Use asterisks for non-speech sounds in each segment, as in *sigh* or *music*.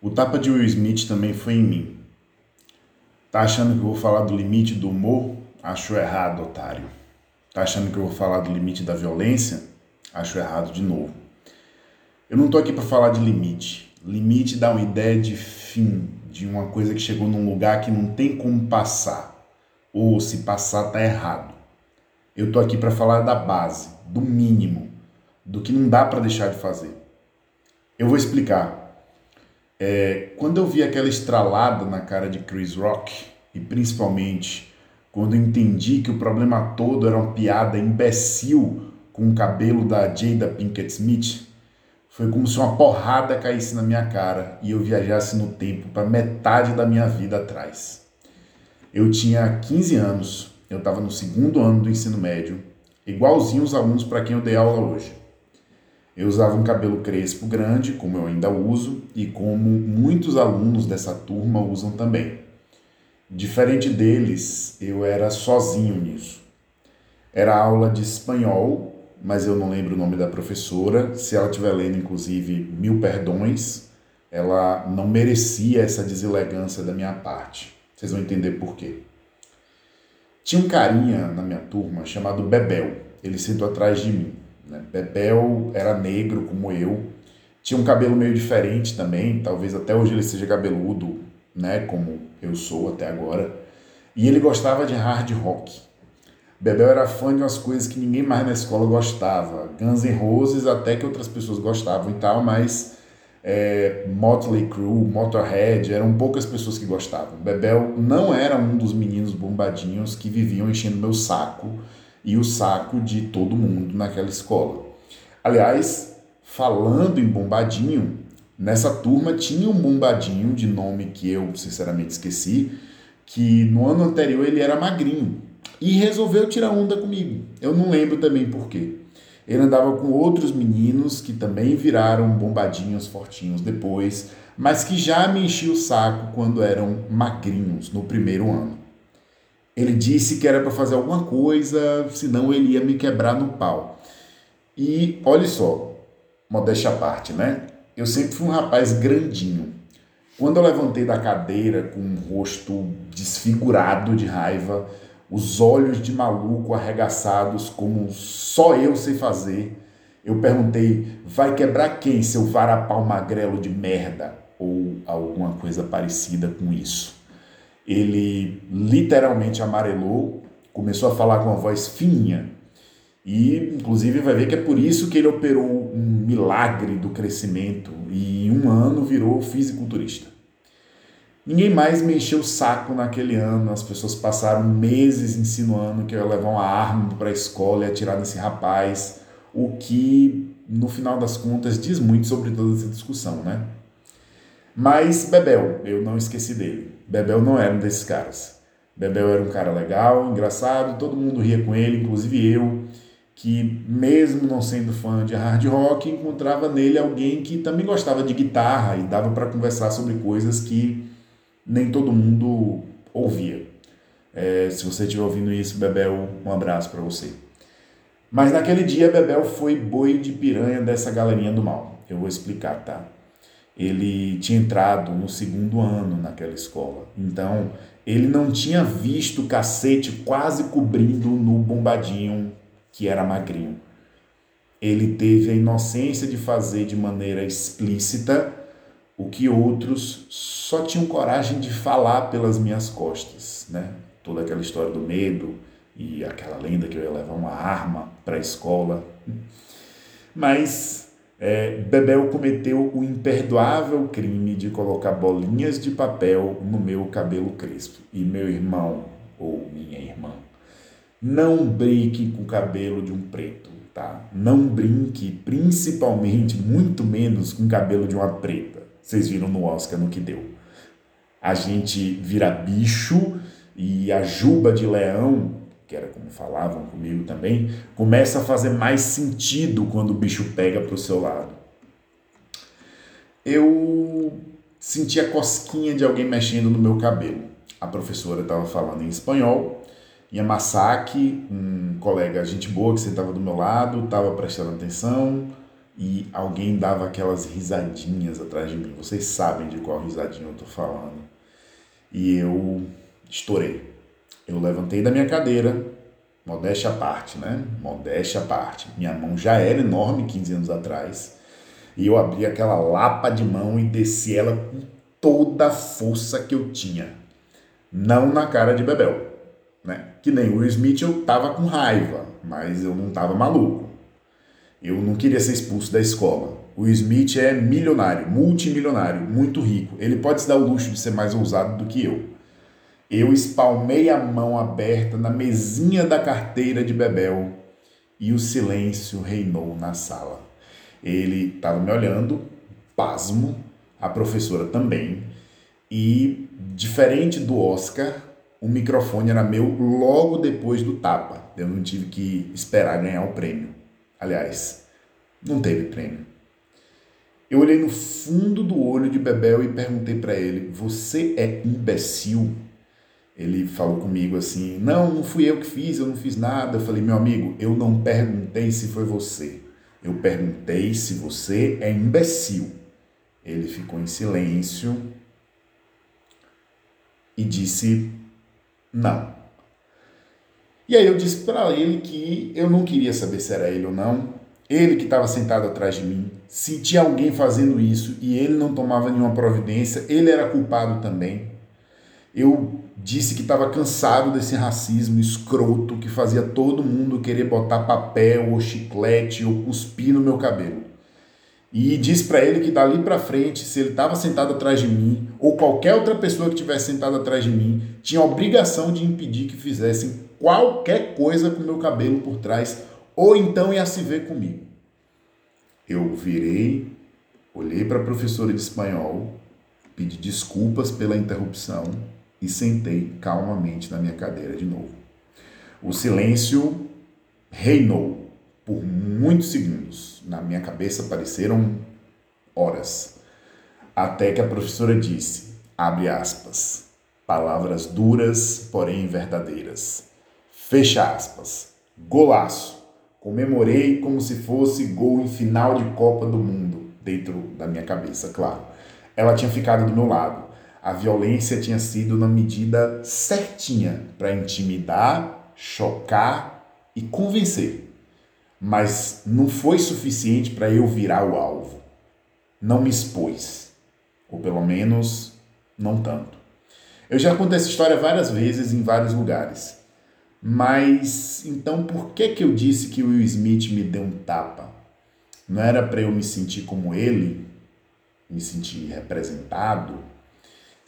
O tapa de Will Smith também foi em mim. Tá achando que eu vou falar do limite do humor? Acho errado, otário. Tá achando que eu vou falar do limite da violência? Acho errado de novo. Eu não tô aqui para falar de limite. Limite dá uma ideia de fim, de uma coisa que chegou num lugar que não tem como passar. Ou se passar tá errado. Eu tô aqui para falar da base, do mínimo, do que não dá para deixar de fazer. Eu vou explicar. É, quando eu vi aquela estralada na cara de Chris Rock, e principalmente quando eu entendi que o problema todo era uma piada imbecil com o cabelo da Jada Pinkett Smith, foi como se uma porrada caísse na minha cara e eu viajasse no tempo para metade da minha vida atrás. Eu tinha 15 anos, eu estava no segundo ano do ensino médio, igualzinho os alunos para quem eu dei aula hoje. Eu usava um cabelo crespo grande, como eu ainda uso, e como muitos alunos dessa turma usam também. Diferente deles, eu era sozinho nisso. Era aula de espanhol, mas eu não lembro o nome da professora. Se ela estiver lendo, inclusive, mil perdões, ela não merecia essa deselegância da minha parte. Vocês vão entender por quê. Tinha um carinha na minha turma chamado Bebel. Ele sentou atrás de mim. Né? Bebel era negro como eu, tinha um cabelo meio diferente também, talvez até hoje ele seja cabeludo, né, como eu sou até agora. E ele gostava de hard rock. Bebel era fã de umas coisas que ninguém mais na escola gostava. Guns N' Roses até que outras pessoas gostavam e tal, mas é, Motley Crue, Motorhead, eram poucas pessoas que gostavam. Bebel não era um dos meninos bombadinhos que viviam enchendo meu saco e o saco de todo mundo naquela escola. Aliás, falando em bombadinho, nessa turma tinha um bombadinho de nome que eu sinceramente esqueci, que no ano anterior ele era magrinho e resolveu tirar onda comigo. Eu não lembro também por quê. Ele andava com outros meninos que também viraram bombadinhos fortinhos depois, mas que já me enchiam o saco quando eram magrinhos no primeiro ano. Ele disse que era para fazer alguma coisa, senão ele ia me quebrar no pau. E olha só, modéstia à parte, né? Eu sempre fui um rapaz grandinho. Quando eu levantei da cadeira com um rosto desfigurado de raiva, os olhos de maluco arregaçados como só eu sei fazer, eu perguntei: vai quebrar quem, seu varapau magrelo de merda? Ou alguma coisa parecida com isso ele literalmente amarelou, começou a falar com uma voz fininha. E, inclusive, vai ver que é por isso que ele operou um milagre do crescimento e em um ano virou fisiculturista. Ninguém mais me encheu o saco naquele ano, as pessoas passaram meses insinuando que eu ia levar uma arma para a escola e atirar nesse rapaz, o que, no final das contas, diz muito sobre toda essa discussão, né? Mas Bebel, eu não esqueci dele. Bebel não era um desses caras. Bebel era um cara legal, engraçado, todo mundo ria com ele, inclusive eu, que mesmo não sendo fã de hard rock, encontrava nele alguém que também gostava de guitarra e dava para conversar sobre coisas que nem todo mundo ouvia. É, se você estiver ouvindo isso, Bebel, um abraço para você. Mas naquele dia, Bebel foi boi de piranha dessa galerinha do mal. Eu vou explicar, tá? Ele tinha entrado no segundo ano naquela escola. Então, ele não tinha visto o cacete quase cobrindo no bombadinho que era magrinho. Ele teve a inocência de fazer de maneira explícita o que outros só tinham coragem de falar pelas minhas costas, né? Toda aquela história do medo e aquela lenda que eu ia levar uma arma para a escola. Mas é, Bebel cometeu o imperdoável crime de colocar bolinhas de papel no meu cabelo crespo. E meu irmão, ou minha irmã, não brinque com o cabelo de um preto, tá? Não brinque, principalmente, muito menos com o cabelo de uma preta. Vocês viram no Oscar no que deu. A gente vira bicho e a juba de leão que era como falavam comigo também, começa a fazer mais sentido quando o bicho pega para o seu lado. Eu senti a cosquinha de alguém mexendo no meu cabelo. A professora estava falando em espanhol e a Masaki, um colega gente boa que sentava do meu lado, estava prestando atenção e alguém dava aquelas risadinhas atrás de mim. Vocês sabem de qual risadinha eu tô falando. E eu estourei. Eu levantei da minha cadeira, modéstia à parte, né? Modéstia à parte. Minha mão já era enorme 15 anos atrás. E eu abri aquela lapa de mão e desci ela com toda a força que eu tinha. Não na cara de Bebel, né? Que nem o Will Smith eu tava com raiva, mas eu não tava maluco. Eu não queria ser expulso da escola. O Smith é milionário, multimilionário, muito rico. Ele pode se dar o luxo de ser mais ousado do que eu. Eu espalmei a mão aberta na mesinha da carteira de Bebel e o silêncio reinou na sala. Ele estava me olhando, pasmo, a professora também, e diferente do Oscar, o microfone era meu logo depois do tapa. Eu não tive que esperar ganhar o prêmio. Aliás, não teve prêmio. Eu olhei no fundo do olho de Bebel e perguntei para ele: Você é imbecil? Ele falou comigo assim: Não, não fui eu que fiz, eu não fiz nada. Eu falei: Meu amigo, eu não perguntei se foi você. Eu perguntei se você é imbecil. Ele ficou em silêncio e disse: Não. E aí eu disse para ele que eu não queria saber se era ele ou não. Ele que estava sentado atrás de mim, se tinha alguém fazendo isso e ele não tomava nenhuma providência, ele era culpado também. Eu disse que estava cansado desse racismo escroto que fazia todo mundo querer botar papel ou chiclete ou cuspir no meu cabelo. E disse para ele que dali para frente, se ele estava sentado atrás de mim ou qualquer outra pessoa que tivesse sentado atrás de mim, tinha obrigação de impedir que fizessem qualquer coisa com meu cabelo por trás ou então ia se ver comigo. Eu virei, olhei para a professora de espanhol, pedi desculpas pela interrupção e sentei calmamente na minha cadeira de novo. O silêncio reinou por muitos segundos. Na minha cabeça pareceram horas. Até que a professora disse, abre aspas, palavras duras, porém verdadeiras. Fecha aspas. Golaço. Comemorei como se fosse gol em final de Copa do Mundo, dentro da minha cabeça, claro. Ela tinha ficado do meu lado a violência tinha sido na medida certinha para intimidar, chocar e convencer. Mas não foi suficiente para eu virar o alvo. Não me expôs. Ou pelo menos, não tanto. Eu já contei essa história várias vezes em vários lugares. Mas então por que que eu disse que Will Smith me deu um tapa? Não era para eu me sentir como ele, me sentir representado,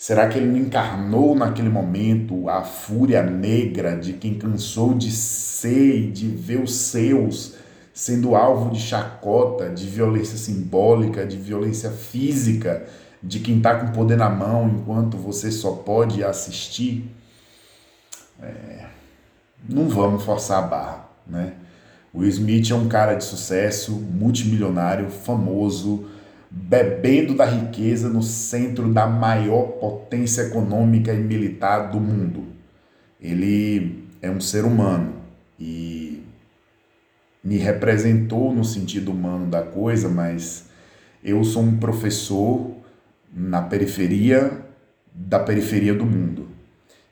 Será que ele não encarnou naquele momento a fúria negra de quem cansou de ser e de ver os seus sendo alvo de chacota, de violência simbólica, de violência física, de quem está com poder na mão enquanto você só pode assistir? É, não vamos forçar a barra, né? O Smith é um cara de sucesso, multimilionário, famoso, bebendo da riqueza no centro da maior potência econômica e militar do mundo. Ele é um ser humano e me representou no sentido humano da coisa, mas eu sou um professor na periferia da periferia do mundo.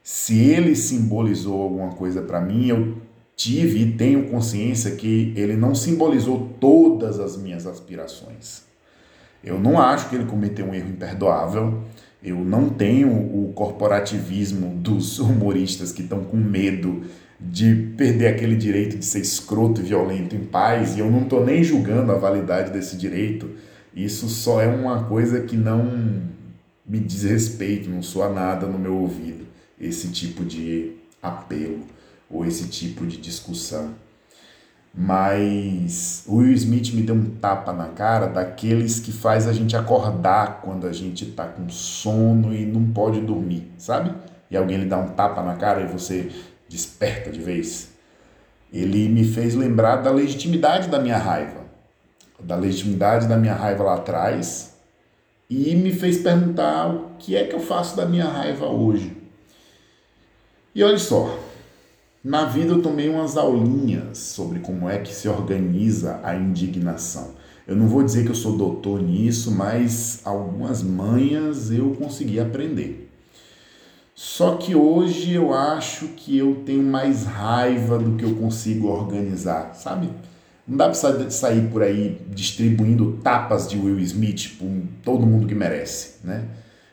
Se ele simbolizou alguma coisa para mim, eu tive e tenho consciência que ele não simbolizou todas as minhas aspirações. Eu não acho que ele cometeu um erro imperdoável. Eu não tenho o corporativismo dos humoristas que estão com medo de perder aquele direito de ser escroto e violento em paz, e eu não estou nem julgando a validade desse direito. Isso só é uma coisa que não me diz respeito, não soa nada no meu ouvido, esse tipo de apelo ou esse tipo de discussão. Mas o Will Smith me deu um tapa na cara daqueles que faz a gente acordar quando a gente tá com sono e não pode dormir, sabe? E alguém lhe dá um tapa na cara e você desperta de vez. Ele me fez lembrar da legitimidade da minha raiva, da legitimidade da minha raiva lá atrás, e me fez perguntar o que é que eu faço da minha raiva hoje. E olha só, na vida eu tomei umas aulinhas sobre como é que se organiza a indignação. Eu não vou dizer que eu sou doutor nisso, mas algumas manhas eu consegui aprender. Só que hoje eu acho que eu tenho mais raiva do que eu consigo organizar, sabe? Não dá para sair por aí distribuindo tapas de Will Smith para todo mundo que merece, né?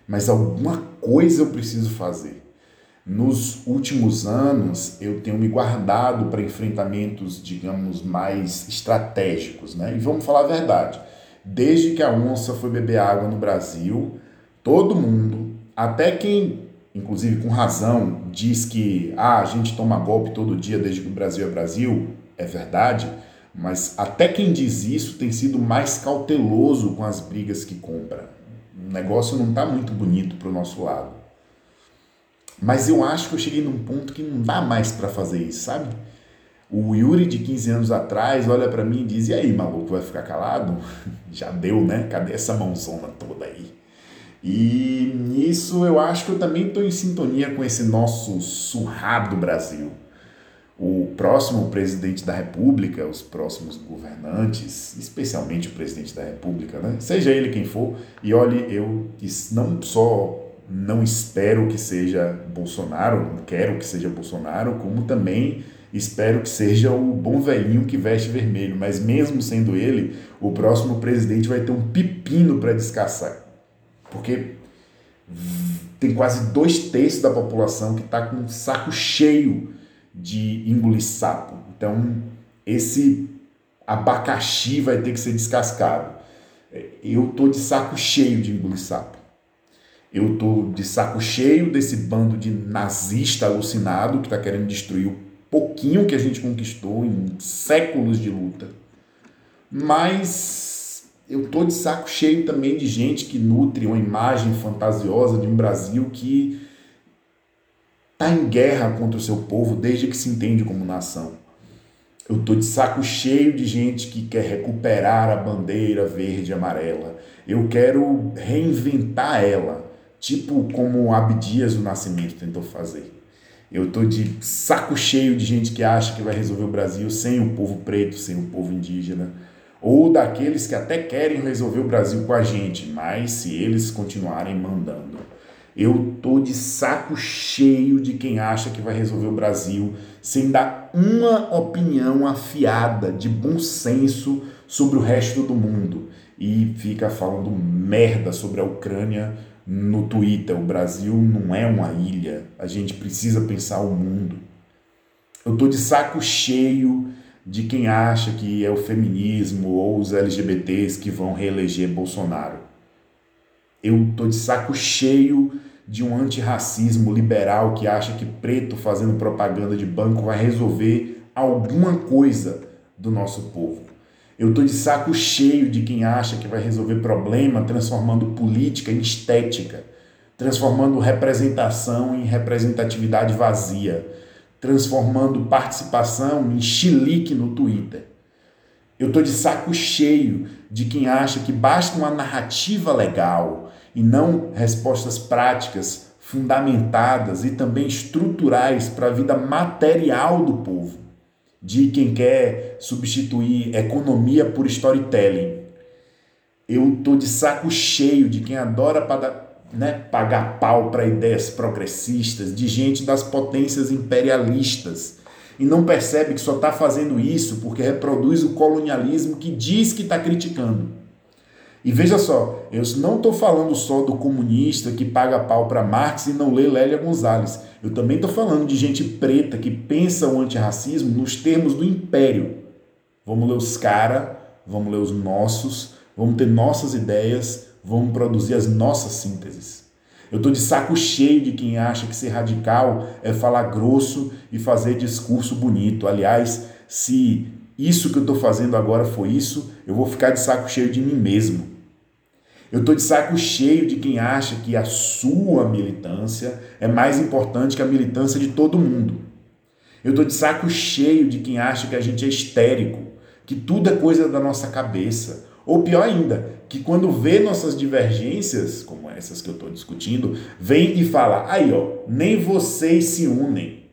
Mas alguma coisa eu preciso fazer. Nos últimos anos, eu tenho me guardado para enfrentamentos, digamos, mais estratégicos, né? E vamos falar a verdade. Desde que a onça foi beber água no Brasil, todo mundo, até quem, inclusive com razão, diz que ah, a gente toma golpe todo dia desde que o Brasil é Brasil, é verdade, mas até quem diz isso tem sido mais cauteloso com as brigas que compra. O negócio não está muito bonito para o nosso lado. Mas eu acho que eu cheguei num ponto que não dá mais para fazer isso, sabe? O Yuri de 15 anos atrás olha para mim e diz: "E aí, maluco, vai ficar calado? *laughs* Já deu, né? Cadê essa mãozona toda aí?" E nisso eu acho que eu também estou em sintonia com esse nosso surrado Brasil. O próximo presidente da República, os próximos governantes, especialmente o presidente da República, né? seja ele quem for, e olhe, eu não só não espero que seja Bolsonaro, não quero que seja Bolsonaro, como também espero que seja o bom velhinho que veste vermelho. Mas mesmo sendo ele, o próximo presidente vai ter um pepino para descansar. Porque tem quase dois terços da população que está com um saco cheio de engolir sapo. Então, esse abacaxi vai ter que ser descascado. Eu tô de saco cheio de engolir sapo. Eu tô de saco cheio desse bando de nazista alucinado que está querendo destruir o pouquinho que a gente conquistou em séculos de luta. Mas eu tô de saco cheio também de gente que nutre uma imagem fantasiosa de um Brasil que está em guerra contra o seu povo desde que se entende como nação. Eu tô de saco cheio de gente que quer recuperar a bandeira verde e amarela. Eu quero reinventar ela tipo como Abdias do Nascimento tentou fazer. Eu tô de saco cheio de gente que acha que vai resolver o Brasil sem o povo preto, sem o povo indígena, ou daqueles que até querem resolver o Brasil com a gente, mas se eles continuarem mandando. Eu tô de saco cheio de quem acha que vai resolver o Brasil sem dar uma opinião afiada de bom senso sobre o resto do mundo e fica falando merda sobre a Ucrânia no Twitter, o Brasil não é uma ilha, a gente precisa pensar o mundo. Eu tô de saco cheio de quem acha que é o feminismo ou os LGBTs que vão reeleger Bolsonaro. Eu tô de saco cheio de um antirracismo liberal que acha que preto fazendo propaganda de banco vai resolver alguma coisa do nosso povo. Eu tô de saco cheio de quem acha que vai resolver problema transformando política em estética, transformando representação em representatividade vazia, transformando participação em chilique no Twitter. Eu tô de saco cheio de quem acha que basta uma narrativa legal e não respostas práticas, fundamentadas e também estruturais para a vida material do povo de quem quer substituir economia por storytelling. Eu tô de saco cheio de quem adora né, pagar pau para ideias progressistas, de gente das potências imperialistas e não percebe que só está fazendo isso porque reproduz o colonialismo que diz que está criticando. E veja só, eu não estou falando só do comunista que paga pau para Marx e não lê Lélia Gonzalez. Eu também estou falando de gente preta que pensa o antirracismo nos termos do império. Vamos ler os caras, vamos ler os nossos, vamos ter nossas ideias, vamos produzir as nossas sínteses. Eu estou de saco cheio de quem acha que ser radical é falar grosso e fazer discurso bonito. Aliás, se isso que eu estou fazendo agora foi isso, eu vou ficar de saco cheio de mim mesmo. Eu estou de saco cheio de quem acha que a sua militância é mais importante que a militância de todo mundo. Eu estou de saco cheio de quem acha que a gente é histérico, que tudo é coisa da nossa cabeça. Ou pior ainda, que quando vê nossas divergências, como essas que eu estou discutindo, vem e fala: aí ó, nem vocês se unem.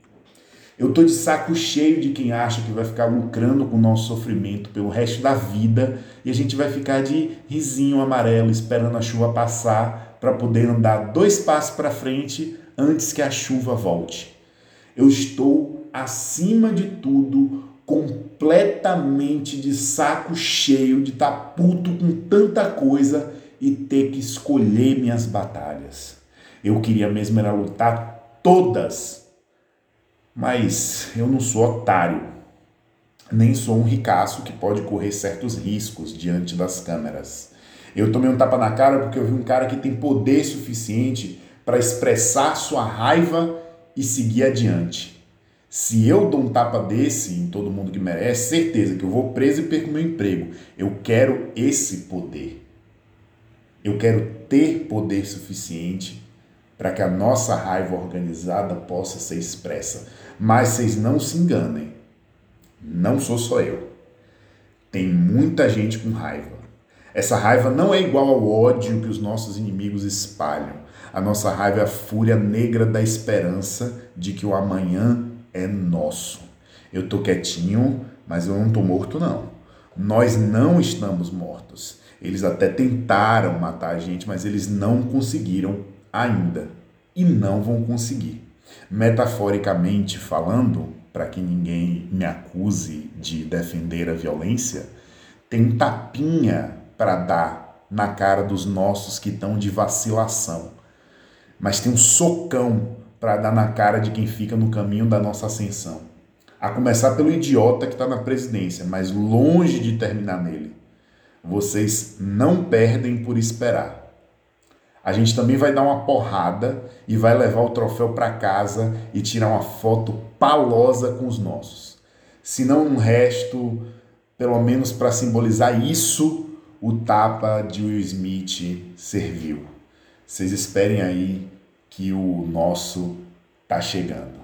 Eu tô de saco cheio de quem acha que vai ficar lucrando com o nosso sofrimento pelo resto da vida e a gente vai ficar de risinho amarelo esperando a chuva passar para poder andar dois passos para frente antes que a chuva volte. Eu estou acima de tudo completamente de saco cheio de estar tá puto com tanta coisa e ter que escolher minhas batalhas. Eu queria mesmo era lutar todas, mas eu não sou otário, nem sou um ricaço que pode correr certos riscos diante das câmeras. Eu tomei um tapa na cara porque eu vi um cara que tem poder suficiente para expressar sua raiva e seguir adiante. Se eu dou um tapa desse em todo mundo que merece, certeza que eu vou preso e perco meu emprego. Eu quero esse poder. Eu quero ter poder suficiente para que a nossa raiva organizada possa ser expressa. Mas vocês não se enganem. Não sou só eu. Tem muita gente com raiva. Essa raiva não é igual ao ódio que os nossos inimigos espalham. A nossa raiva é a fúria negra da esperança de que o amanhã é nosso. Eu tô quietinho, mas eu não tô morto não. Nós não estamos mortos. Eles até tentaram matar a gente, mas eles não conseguiram ainda e não vão conseguir. Metaforicamente falando, para que ninguém me acuse de defender a violência, tem tapinha para dar na cara dos nossos que estão de vacilação. Mas tem um socão para dar na cara de quem fica no caminho da nossa ascensão. A começar pelo idiota que está na presidência, mas longe de terminar nele. Vocês não perdem por esperar. A gente também vai dar uma porrada e vai levar o troféu para casa e tirar uma foto palosa com os nossos. Se não um resto, pelo menos para simbolizar isso, o tapa de Will Smith serviu. Vocês esperem aí que o nosso tá chegando.